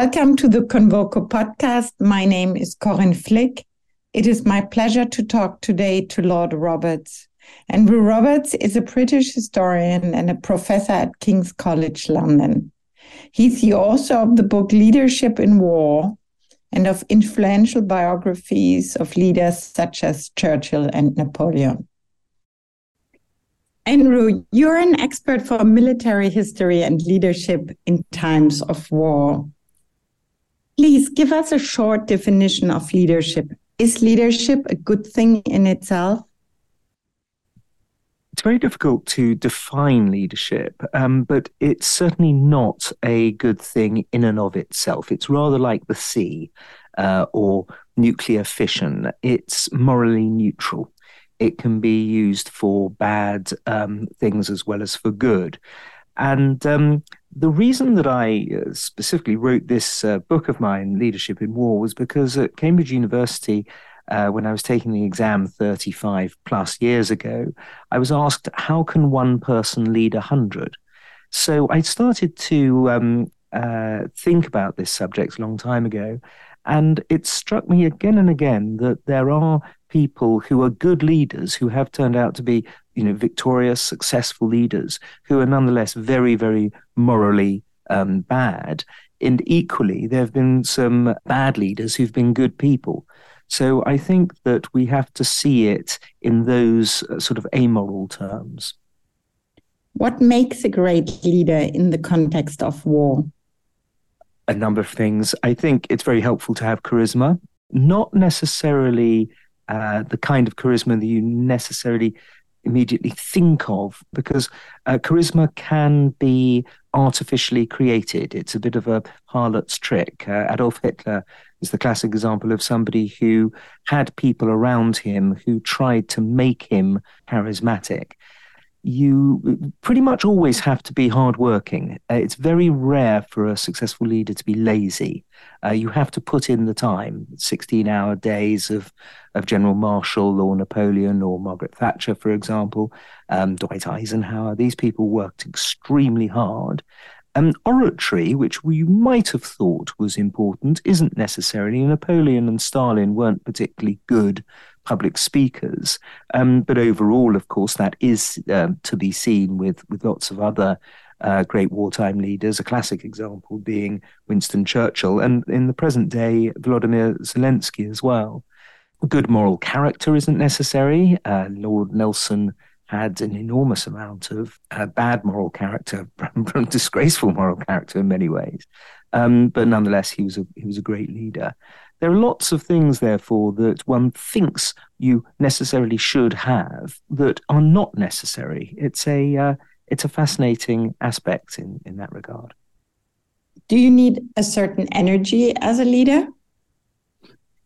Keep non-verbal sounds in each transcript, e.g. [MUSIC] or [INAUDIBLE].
Welcome to the Convoco podcast. My name is Corinne Flick. It is my pleasure to talk today to Lord Roberts. Andrew Roberts is a British historian and a professor at King's College London. He's the author of the book Leadership in War and of influential biographies of leaders such as Churchill and Napoleon. Andrew, you're an expert for military history and leadership in times of war. Please give us a short definition of leadership. Is leadership a good thing in itself? It's very difficult to define leadership, um, but it's certainly not a good thing in and of itself. It's rather like the sea uh, or nuclear fission. It's morally neutral it can be used for bad um, things as well as for good. And um, the reason that I uh, specifically wrote this uh, book of mine, Leadership in War, was because at Cambridge University, uh, when I was taking the exam 35 plus years ago, I was asked, how can one person lead a hundred? So I started to um, uh, think about this subject a long time ago. And it struck me again and again that there are people who are good leaders who have turned out to be, you know, victorious, successful leaders who are nonetheless very, very morally um, bad. And equally, there have been some bad leaders who've been good people. So I think that we have to see it in those uh, sort of amoral terms. What makes a great leader in the context of war? A number of things. I think it's very helpful to have charisma, not necessarily uh, the kind of charisma that you necessarily immediately think of because uh, charisma can be artificially created. It's a bit of a harlot's trick. Uh, Adolf Hitler is the classic example of somebody who had people around him who tried to make him charismatic you pretty much always have to be hardworking. Uh, it's very rare for a successful leader to be lazy. Uh, you have to put in the time. 16 hour days of, of General Marshall or Napoleon or Margaret Thatcher, for example, um, Dwight Eisenhower. These people worked extremely hard. And oratory, which we might have thought was important, isn't necessarily. Napoleon and Stalin weren't particularly good public speakers. Um, but overall, of course, that is um, to be seen with, with lots of other uh, great wartime leaders, a classic example being Winston Churchill, and in the present day, Vladimir Zelensky as well. Good moral character isn't necessary. Uh, Lord Nelson had an enormous amount of uh, bad moral character, [LAUGHS] disgraceful moral character in many ways. Um, but nonetheless, he was a he was a great leader. There are lots of things, therefore, that one thinks you necessarily should have that are not necessary. It's a uh, it's a fascinating aspect in in that regard. Do you need a certain energy as a leader?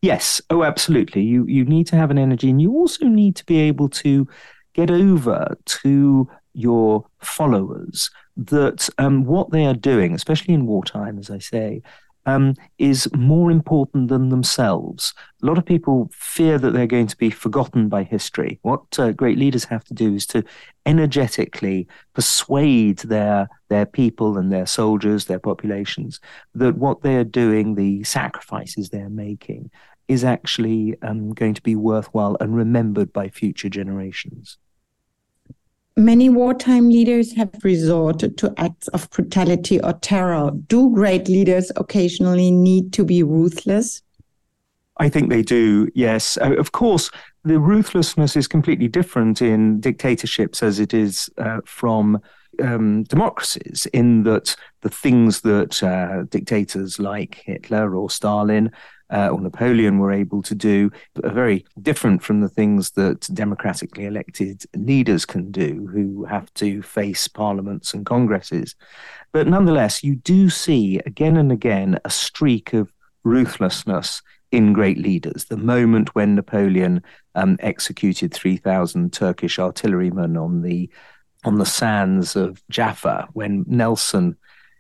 Yes. Oh, absolutely. You you need to have an energy, and you also need to be able to get over to your followers that um, what they are doing, especially in wartime, as I say, um, is more important than themselves. A lot of people fear that they're going to be forgotten by history. What uh, great leaders have to do is to energetically persuade their their people and their soldiers, their populations, that what they are doing, the sacrifices they're making, is actually um, going to be worthwhile and remembered by future generations. Many wartime leaders have resorted to acts of brutality or terror. Do great leaders occasionally need to be ruthless? I think they do, yes. Uh, of course, the ruthlessness is completely different in dictatorships as it is uh, from um, democracies, in that the things that uh, dictators like Hitler or Stalin uh, or Napoleon were able to do are very different from the things that democratically elected leaders can do, who have to face parliaments and congresses. But nonetheless, you do see again and again a streak of ruthlessness in great leaders. The moment when Napoleon um, executed 3,000 Turkish artillerymen on the on the sands of Jaffa, when Nelson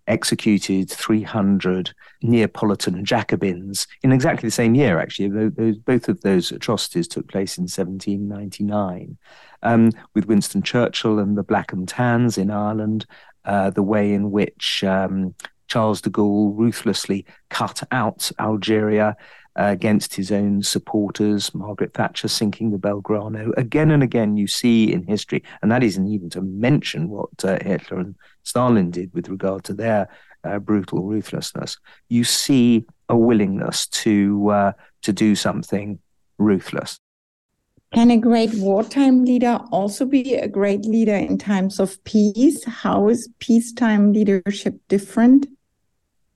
executed 300 Neapolitan Jacobins in exactly the same year, actually. Both of those atrocities took place in 1799. Um, with Winston Churchill and the Black and Tans in Ireland, uh, the way in which um, Charles de Gaulle ruthlessly cut out Algeria uh, against his own supporters, Margaret Thatcher sinking the Belgrano. Again and again, you see in history, and that isn't even to mention what uh, Hitler and Stalin did with regard to their uh, brutal ruthlessness. You see a willingness to uh, to do something ruthless. Can a great wartime leader also be a great leader in times of peace? How is peacetime leadership different?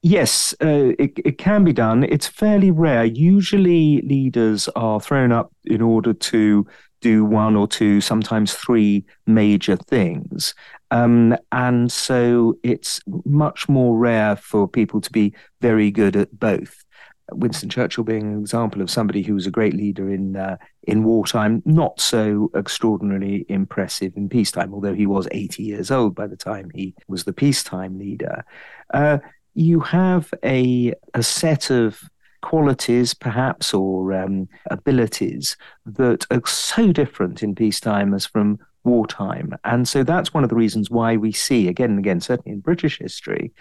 Yes, uh, it, it can be done. It's fairly rare. Usually, leaders are thrown up in order to do one or two, sometimes three major things. Um, and so it's much more rare for people to be very good at both. Winston Churchill being an example of somebody who was a great leader in uh, in wartime, not so extraordinarily impressive in peacetime, although he was 80 years old by the time he was the peacetime leader. Uh, you have a, a set of qualities, perhaps, or um, abilities that are so different in peacetime as from wartime. And so that's one of the reasons why we see, again and again, certainly in British history,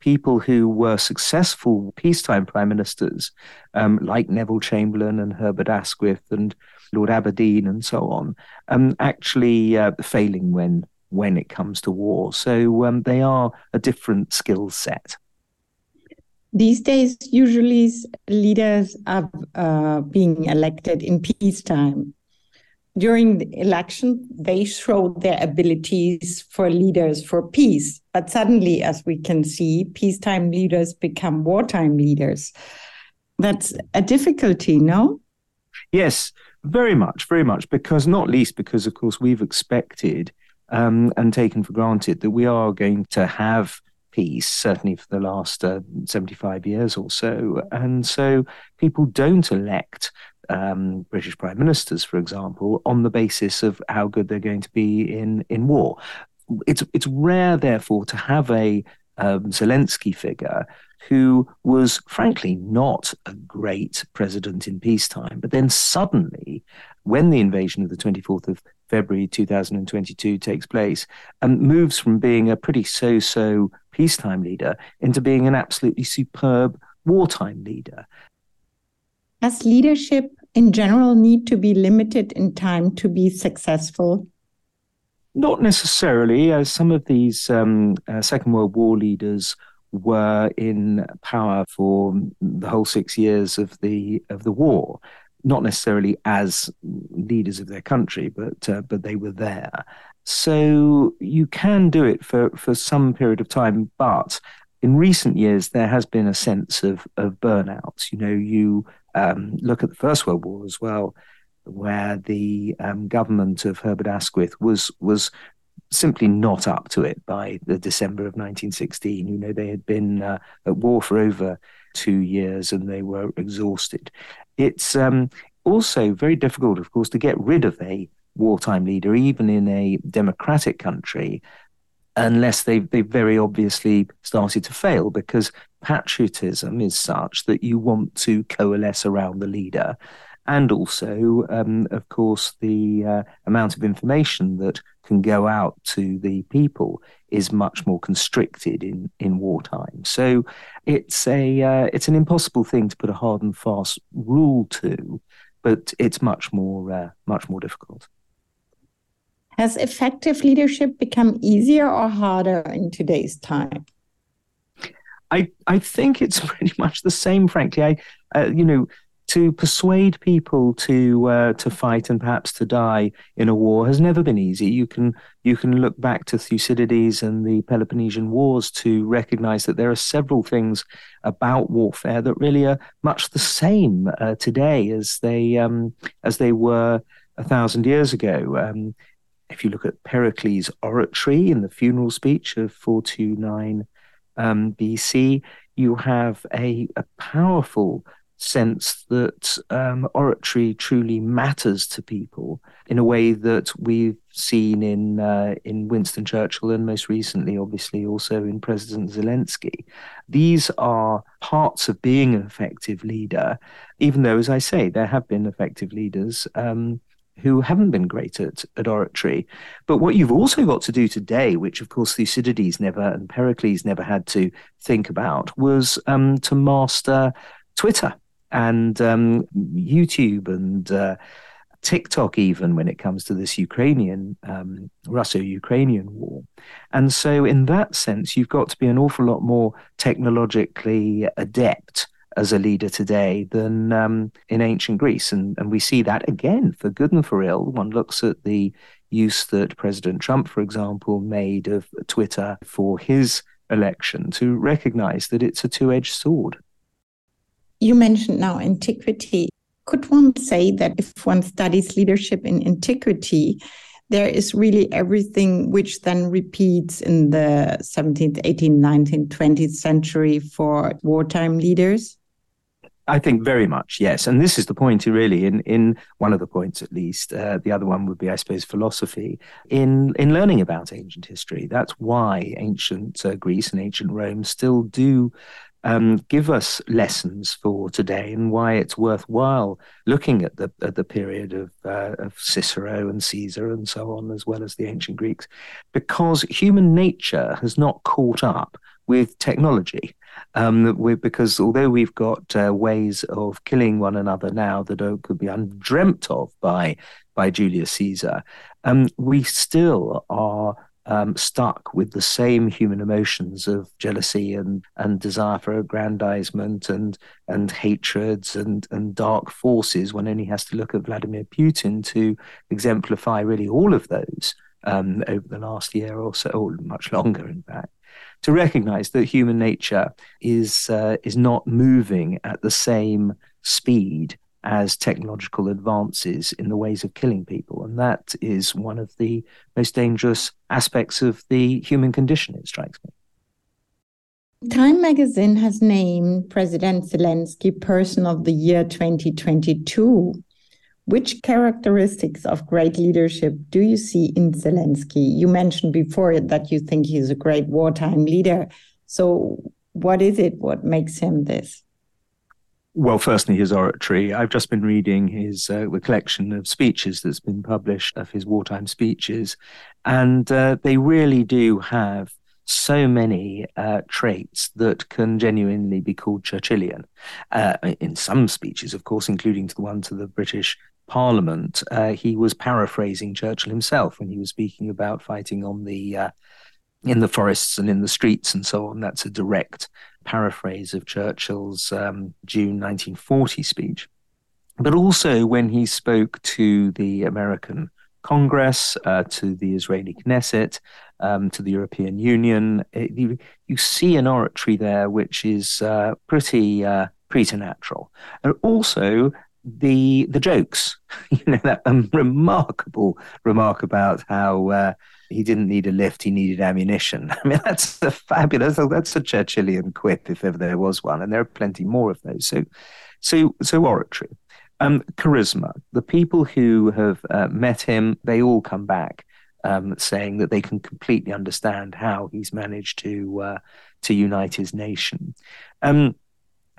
people who were successful peacetime prime ministers, um, like Neville Chamberlain and Herbert Asquith and Lord Aberdeen and so on, um, actually uh, failing when when it comes to war. So um, they are a different skill set. These days, usually leaders are uh, being elected in peacetime. During the election, they show their abilities for leaders for peace. But suddenly, as we can see, peacetime leaders become wartime leaders. That's a difficulty, no? Yes, very much, very much. Because, not least because, of course, we've expected um, and taken for granted that we are going to have peace, certainly for the last uh, 75 years or so. And so people don't elect um, British prime ministers, for example, on the basis of how good they're going to be in, in war. It's, it's rare, therefore, to have a um, Zelensky figure who was frankly not a great president in peacetime, but then suddenly, when the invasion of the 24th of February 2022 takes place, and moves from being a pretty so so peacetime leader into being an absolutely superb wartime leader. Does leadership in general need to be limited in time to be successful? Not necessarily, as some of these um, uh, Second World War leaders were in power for the whole six years of the of the war not necessarily as leaders of their country, but uh, but they were there. So you can do it for for some period of time, but in recent years there has been a sense of of burnout. You know, you um, look at the First World War as well, where the um, government of Herbert Asquith was was simply not up to it by the December of 1916. You know, they had been uh, at war for over two years and they were exhausted. It's um, also very difficult, of course, to get rid of a wartime leader, even in a democratic country, unless they've, they've very obviously started to fail, because patriotism is such that you want to coalesce around the leader. And also, um, of course, the uh, amount of information that can go out to the people is much more constricted in, in wartime. So it's a uh, it's an impossible thing to put a hard and fast rule to, but it's much more uh, much more difficult. Has effective leadership become easier or harder in today's time? I I think it's [LAUGHS] pretty much the same. Frankly, I uh, you know to persuade people to uh, to fight and perhaps to die in a war has never been easy. You can you can look back to Thucydides and the Peloponnesian Wars to recognize that there are several things about warfare that really are much the same uh, today as they um, as they were a thousand years ago. Um, if you look at Pericles' oratory in the funeral speech of 429 um, BC, you have a, a powerful sense that um, oratory truly matters to people in a way that we've seen in uh, in Winston Churchill and most recently, obviously, also in President Zelensky. These are parts of being an effective leader, even though, as I say, there have been effective leaders. Um, who haven't been great at, at oratory. But what you've also got to do today, which of course Thucydides never and Pericles never had to think about, was um, to master Twitter and um, YouTube and uh, TikTok, even when it comes to this Ukrainian, um, Russo Ukrainian war. And so, in that sense, you've got to be an awful lot more technologically adept as a leader today than um, in ancient Greece. And, and we see that again, for good and for ill. One looks at the use that President Trump, for example, made of Twitter for his election to recognize that it's a two edged sword. You mentioned now antiquity. Could one say that if one studies leadership in antiquity, there is really everything which then repeats in the 17th, 18th, 19th, 20th century for wartime leaders? I think very much, yes. And this is the point, really, in, in one of the points at least. Uh, the other one would be, I suppose, philosophy. In, in learning about ancient history, that's why ancient uh, Greece and ancient Rome still do um, give us lessons for today and why it's worthwhile looking at the at the period of, uh, of Cicero and Caesar and so on, as well as the ancient Greeks, because human nature has not caught up with technology. Um, because although we've got uh, ways of killing one another now that could be undreamt of by by Julius Caesar, um, we still are um, stuck with the same human emotions of jealousy and, and desire for aggrandizement and and hatreds and, and dark forces. One only has to look at Vladimir Putin to exemplify really all of those um, over the last year or so, or much longer, in fact. To recognize that human nature is uh, is not moving at the same speed as technological advances in the ways of killing people. And that is one of the most dangerous aspects of the human condition, it strikes me. Time magazine has named President Zelensky Person of the Year 2022. Which characteristics of great leadership do you see in Zelensky? You mentioned before that you think he's a great wartime leader. So, what is it? What makes him this? Well, firstly, his oratory. I've just been reading his uh, the collection of speeches that's been published of his wartime speeches, and uh, they really do have so many uh, traits that can genuinely be called Churchillian. Uh, in some speeches, of course, including to the one to the British Parliament, uh, he was paraphrasing Churchill himself when he was speaking about fighting on the uh, in the forests and in the streets and so on. That's a direct paraphrase of Churchill's um, June 1940 speech. But also when he spoke to the American Congress, uh, to the Israeli Knesset, um, to the European Union, it, you, you, see an oratory there which is uh, pretty uh, preternatural. And also the the jokes, [LAUGHS] you know, that um, remarkable remark about how uh, he didn't need a lift, he needed ammunition. [LAUGHS] I mean, that's a fabulous, that's such a Churchillian quip if ever there was one, and there are plenty more of those. So, so, so oratory, um, charisma. The people who have uh, met him, they all come back um, saying that they can completely understand how he's managed to uh, to unite his nation. Um,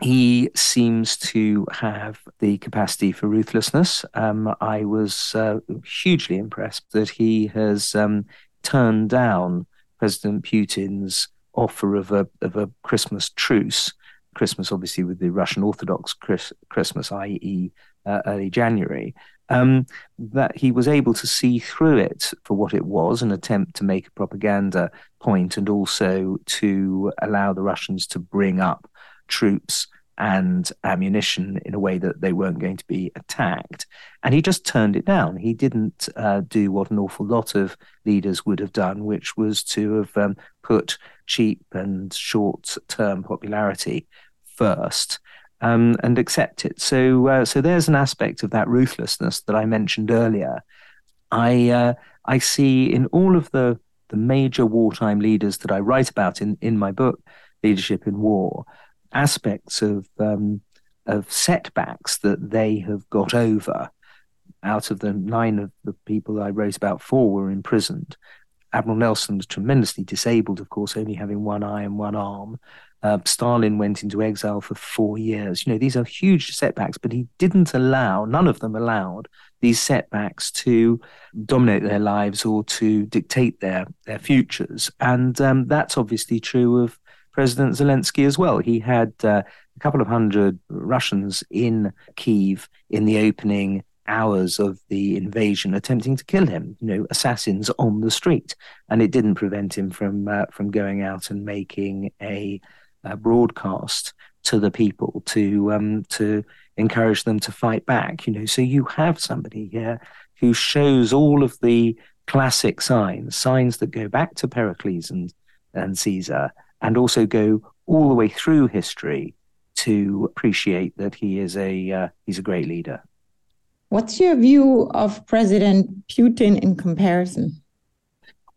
he seems to have the capacity for ruthlessness. Um, I was uh, hugely impressed that he has um, turned down President Putin's offer of a of a Christmas truce. Christmas, obviously, with the Russian Orthodox Chris, Christmas, i.e., uh, early January, um, that he was able to see through it for what it was an attempt to make a propaganda point and also to allow the Russians to bring up troops and ammunition in a way that they weren't going to be attacked. And he just turned it down. He didn't uh, do what an awful lot of leaders would have done, which was to have um, put cheap and short term popularity first. Um, and accept it. So, uh, so there's an aspect of that ruthlessness that I mentioned earlier. I uh, I see in all of the the major wartime leaders that I write about in in my book, Leadership in War aspects of um, of setbacks that they have got over. Out of the nine of the people I wrote about, four were imprisoned. Admiral Nelson was tremendously disabled, of course, only having one eye and one arm. Uh, Stalin went into exile for four years. You know, these are huge setbacks, but he didn't allow, none of them allowed these setbacks to dominate their lives or to dictate their, their futures. And um, that's obviously true of President Zelensky as well. He had uh, a couple of hundred Russians in Kiev in the opening hours of the invasion attempting to kill him, you know, assassins on the street. And it didn't prevent him from uh, from going out and making a, a broadcast to the people to um, to encourage them to fight back. You know, so you have somebody here who shows all of the classic signs, signs that go back to Pericles and and Caesar, and also go all the way through history to appreciate that he is a uh, he's a great leader. What's your view of President Putin in comparison?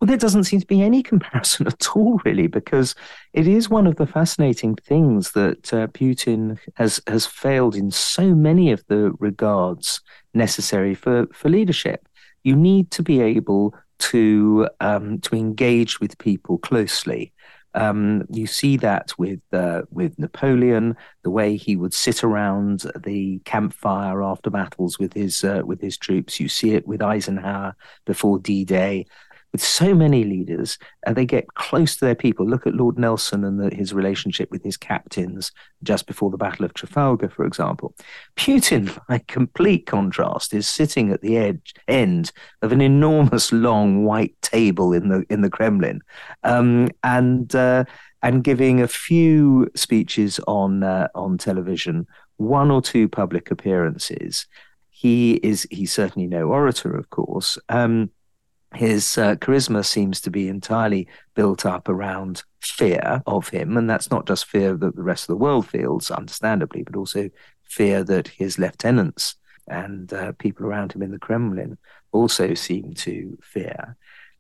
Well, there doesn't seem to be any comparison [LAUGHS] at all, really, because it is one of the fascinating things that uh, Putin has has failed in so many of the regards necessary for for leadership. You need to be able to um, to engage with people closely. Um, you see that with uh, with Napoleon, the way he would sit around the campfire after battles with his uh, with his troops. You see it with Eisenhower before D-Day with so many leaders, uh, they get close to their people. Look at Lord Nelson and the, his relationship with his captains just before the Battle of Trafalgar, for example. Putin, by complete contrast, is sitting at the edge end of an enormous, long white table in the in the Kremlin, um, and uh, and giving a few speeches on uh, on television, one or two public appearances. He is he's certainly no orator, of course. Um, his uh, charisma seems to be entirely built up around fear of him. And that's not just fear that the rest of the world feels, understandably, but also fear that his lieutenants and uh, people around him in the Kremlin also seem to fear.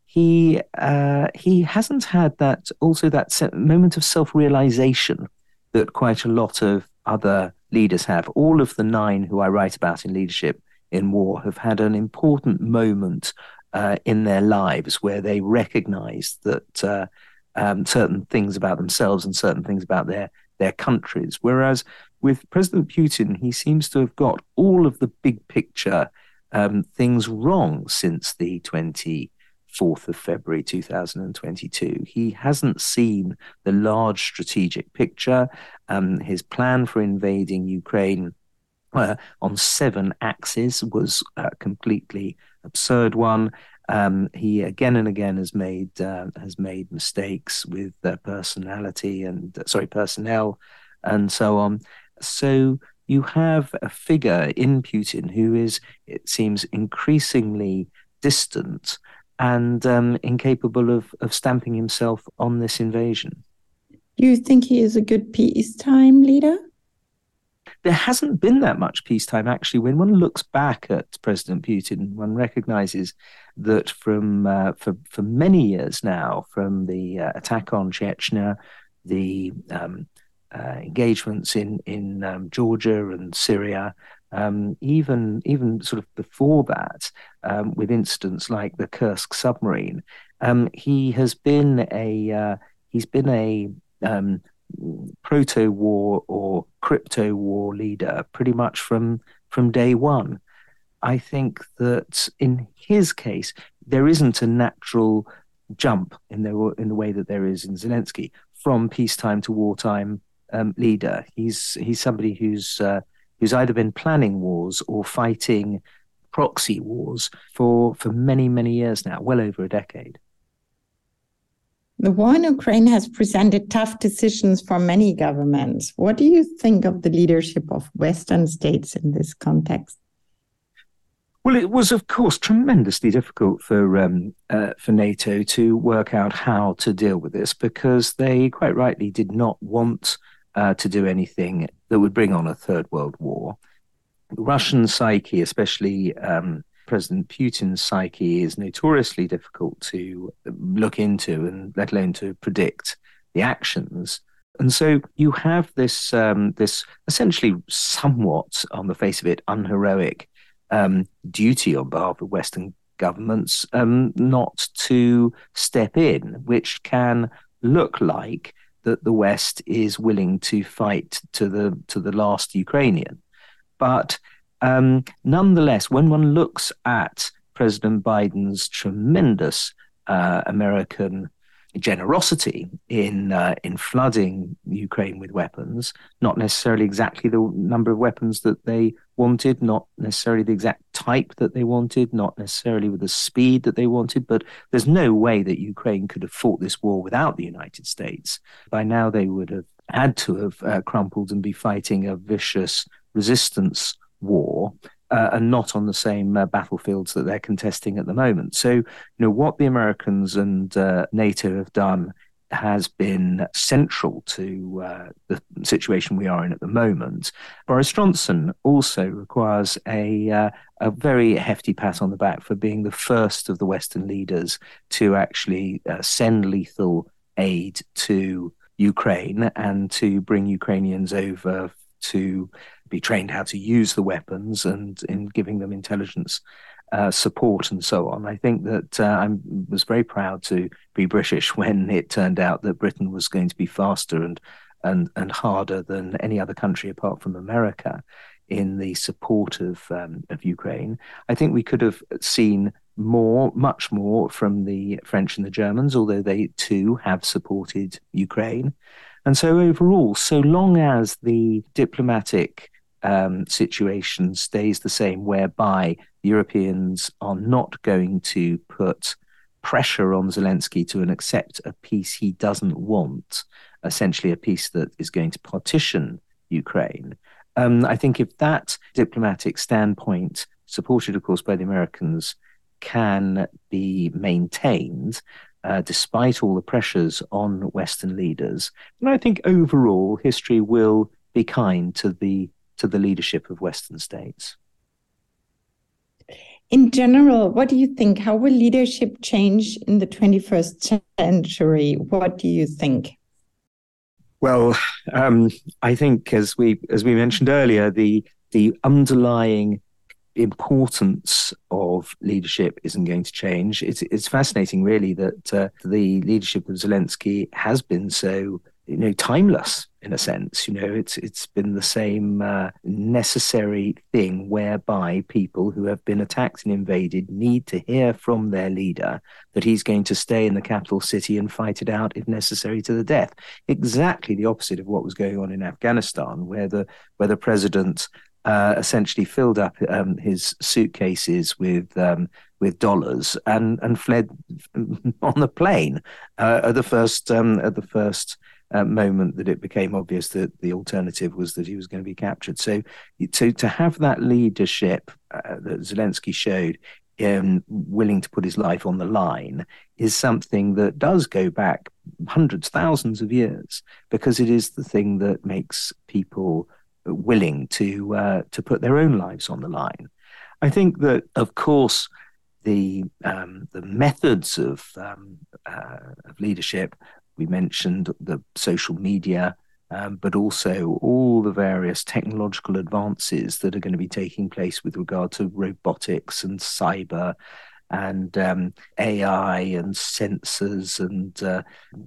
He uh, he hasn't had that also that moment of self realization that quite a lot of other leaders have. All of the nine who I write about in leadership in war have had an important moment uh, in their lives where they recognize that uh, um, certain things about themselves and certain things about their their countries. Whereas with President Putin, he seems to have got all of the big picture um, things wrong since the 24th of February 2022. He hasn't seen the large strategic picture. Um, his plan for invading Ukraine uh, on seven axes was a completely absurd one. Um, he again and again has made uh, has made mistakes with uh, personality and sorry personnel and so on. So you have a figure in Putin who is, it seems, increasingly distant and um, incapable of, of stamping himself on this invasion. Do you think he is a good peacetime leader? There hasn't been that much peacetime actually. When one looks back at President Putin, one recognizes that from uh, for for many years now, from the uh, attack on Chechnya, the um, uh, engagements in in um, Georgia and Syria, um, even even sort of before that, um, with incidents like the Kursk submarine, um, he has been a uh, he's been a um, proto war or crypto war leader pretty much from from day one. I think that in his case, there isn't a natural jump in the in the way that there is in Zelensky from peacetime to wartime um, leader. He's he's somebody who's uh, who's either been planning wars or fighting proxy wars for for many many years now, well over a decade. The war in Ukraine has presented tough decisions for many governments. What do you think of the leadership of Western states in this context? Well, it was, of course, tremendously difficult for um, uh, for NATO to work out how to deal with this because they quite rightly did not want uh, to do anything that would bring on a third world war. The Russian psyche, especially um, President Putin's psyche is notoriously difficult to look into and let alone to predict the actions. And so you have this um, this essentially somewhat, on the face of it, unheroic um, duty on behalf of Western governments um, not to step in, which can look like that the West is willing to fight to the to the last Ukrainian. But um, nonetheless, when one looks at President Biden's tremendous uh, American generosity in uh, in flooding Ukraine with weapons, not necessarily exactly the number of weapons that they wanted, not necessarily the exact type that they wanted, not necessarily with the speed that they wanted, but there's no way that Ukraine could have fought this war without the United States. By now, they would have had to have uh, crumpled and be fighting a vicious resistance war uh, and not on the same uh, battlefields that they're contesting at the moment. So, you know, what the Americans and uh, NATO have done has been central to uh, the situation we are in at the moment. Boris Johnson also requires a uh, a very hefty pat on the back for being the first of the Western leaders to actually uh, send lethal aid to Ukraine and to bring Ukrainians over to be trained how to use the weapons and in giving them intelligence uh, support and so on. I think that uh, I was very proud to be British [LAUGHS] when it turned out that Britain was going to be faster and and and harder than any other country apart from America in the support of um, of Ukraine. I think we could have seen more, much more from the French and the Germans, although they too have supported Ukraine. And so overall, so long as the diplomatic um, situation stays the same, whereby Europeans are not going to put pressure on Zelensky to accept a peace he doesn't want, essentially a peace that is going to partition Ukraine. Um, I think if that diplomatic standpoint, supported, of course, by the Americans, can be maintained, uh, despite all the pressures on Western leaders, And I think overall history will be kind to the to the leadership of Western states. In general, what do you think? How will leadership change in the 21st century? What do you think? Well, um, I think as we as we mentioned earlier, the the underlying importance of leadership isn't going to change. It's it's fascinating, really, that uh, the leadership of Zelensky has been so you know timeless in a sense you know it's it's been the same uh, necessary thing whereby people who have been attacked and invaded need to hear from their leader that he's going to stay in the capital city and fight it out if necessary to the death exactly the opposite of what was going on in Afghanistan where the where the president uh, essentially filled up um, his suitcases with um, with dollars and and fled [LAUGHS] on the plane uh, at the first um, at the first uh, moment that it became obvious that the alternative was that he was going to be captured. So, to to have that leadership uh, that Zelensky showed, willing to put his life on the line, is something that does go back hundreds, thousands of years, because it is the thing that makes people willing to uh, to put their own lives on the line. I think that, of course, the um, the methods of um, uh, of leadership we mentioned the social media, um, but also all the various technological advances that are going to be taking place with regard to robotics and cyber and um, AI and sensors and uh,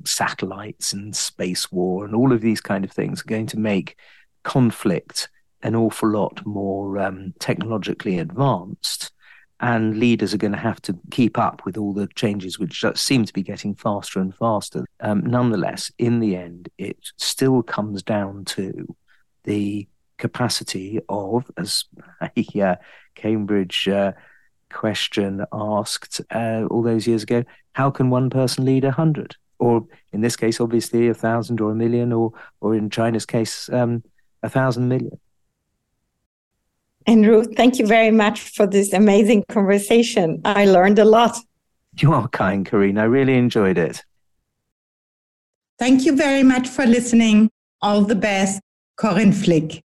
satellites and space war and all of these kind of things are going to make conflict an awful lot more um, technologically advanced and leaders are going to have to keep up with all the changes which seem to be getting faster and faster. Um, nonetheless, in the end, it still comes down to the capacity of, as [LAUGHS] a uh, Cambridge uh, question asked uh, all those years ago, how can one person lead a hundred? Or in this case, obviously, a thousand or a million, or or in China's case, um, a thousand million. Andrew, thank you very much for this amazing conversation. I learned a lot. You are kind, Corinne. I really enjoyed it. Thank you very much for listening. All the best, Corinne Flick.